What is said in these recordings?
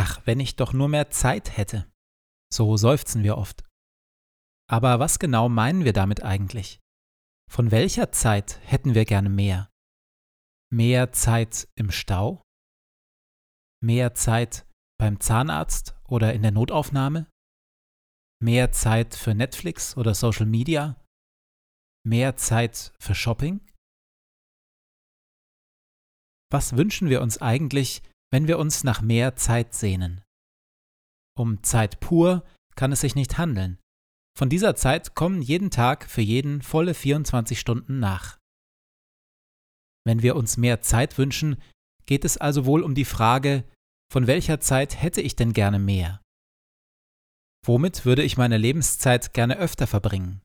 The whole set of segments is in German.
Ach, wenn ich doch nur mehr Zeit hätte. So seufzen wir oft. Aber was genau meinen wir damit eigentlich? Von welcher Zeit hätten wir gerne mehr? Mehr Zeit im Stau? Mehr Zeit beim Zahnarzt oder in der Notaufnahme? Mehr Zeit für Netflix oder Social Media? Mehr Zeit für Shopping? Was wünschen wir uns eigentlich, wenn wir uns nach mehr Zeit sehnen. Um Zeit pur kann es sich nicht handeln. Von dieser Zeit kommen jeden Tag für jeden volle 24 Stunden nach. Wenn wir uns mehr Zeit wünschen, geht es also wohl um die Frage, von welcher Zeit hätte ich denn gerne mehr? Womit würde ich meine Lebenszeit gerne öfter verbringen?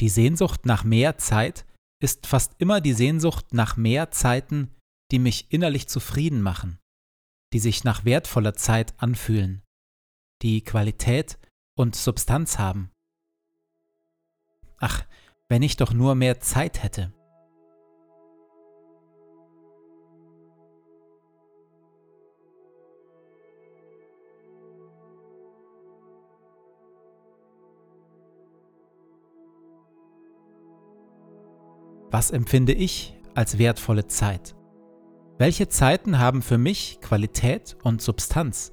Die Sehnsucht nach mehr Zeit ist fast immer die Sehnsucht nach mehr Zeiten, die mich innerlich zufrieden machen, die sich nach wertvoller Zeit anfühlen, die Qualität und Substanz haben. Ach, wenn ich doch nur mehr Zeit hätte. Was empfinde ich als wertvolle Zeit? Welche Zeiten haben für mich Qualität und Substanz?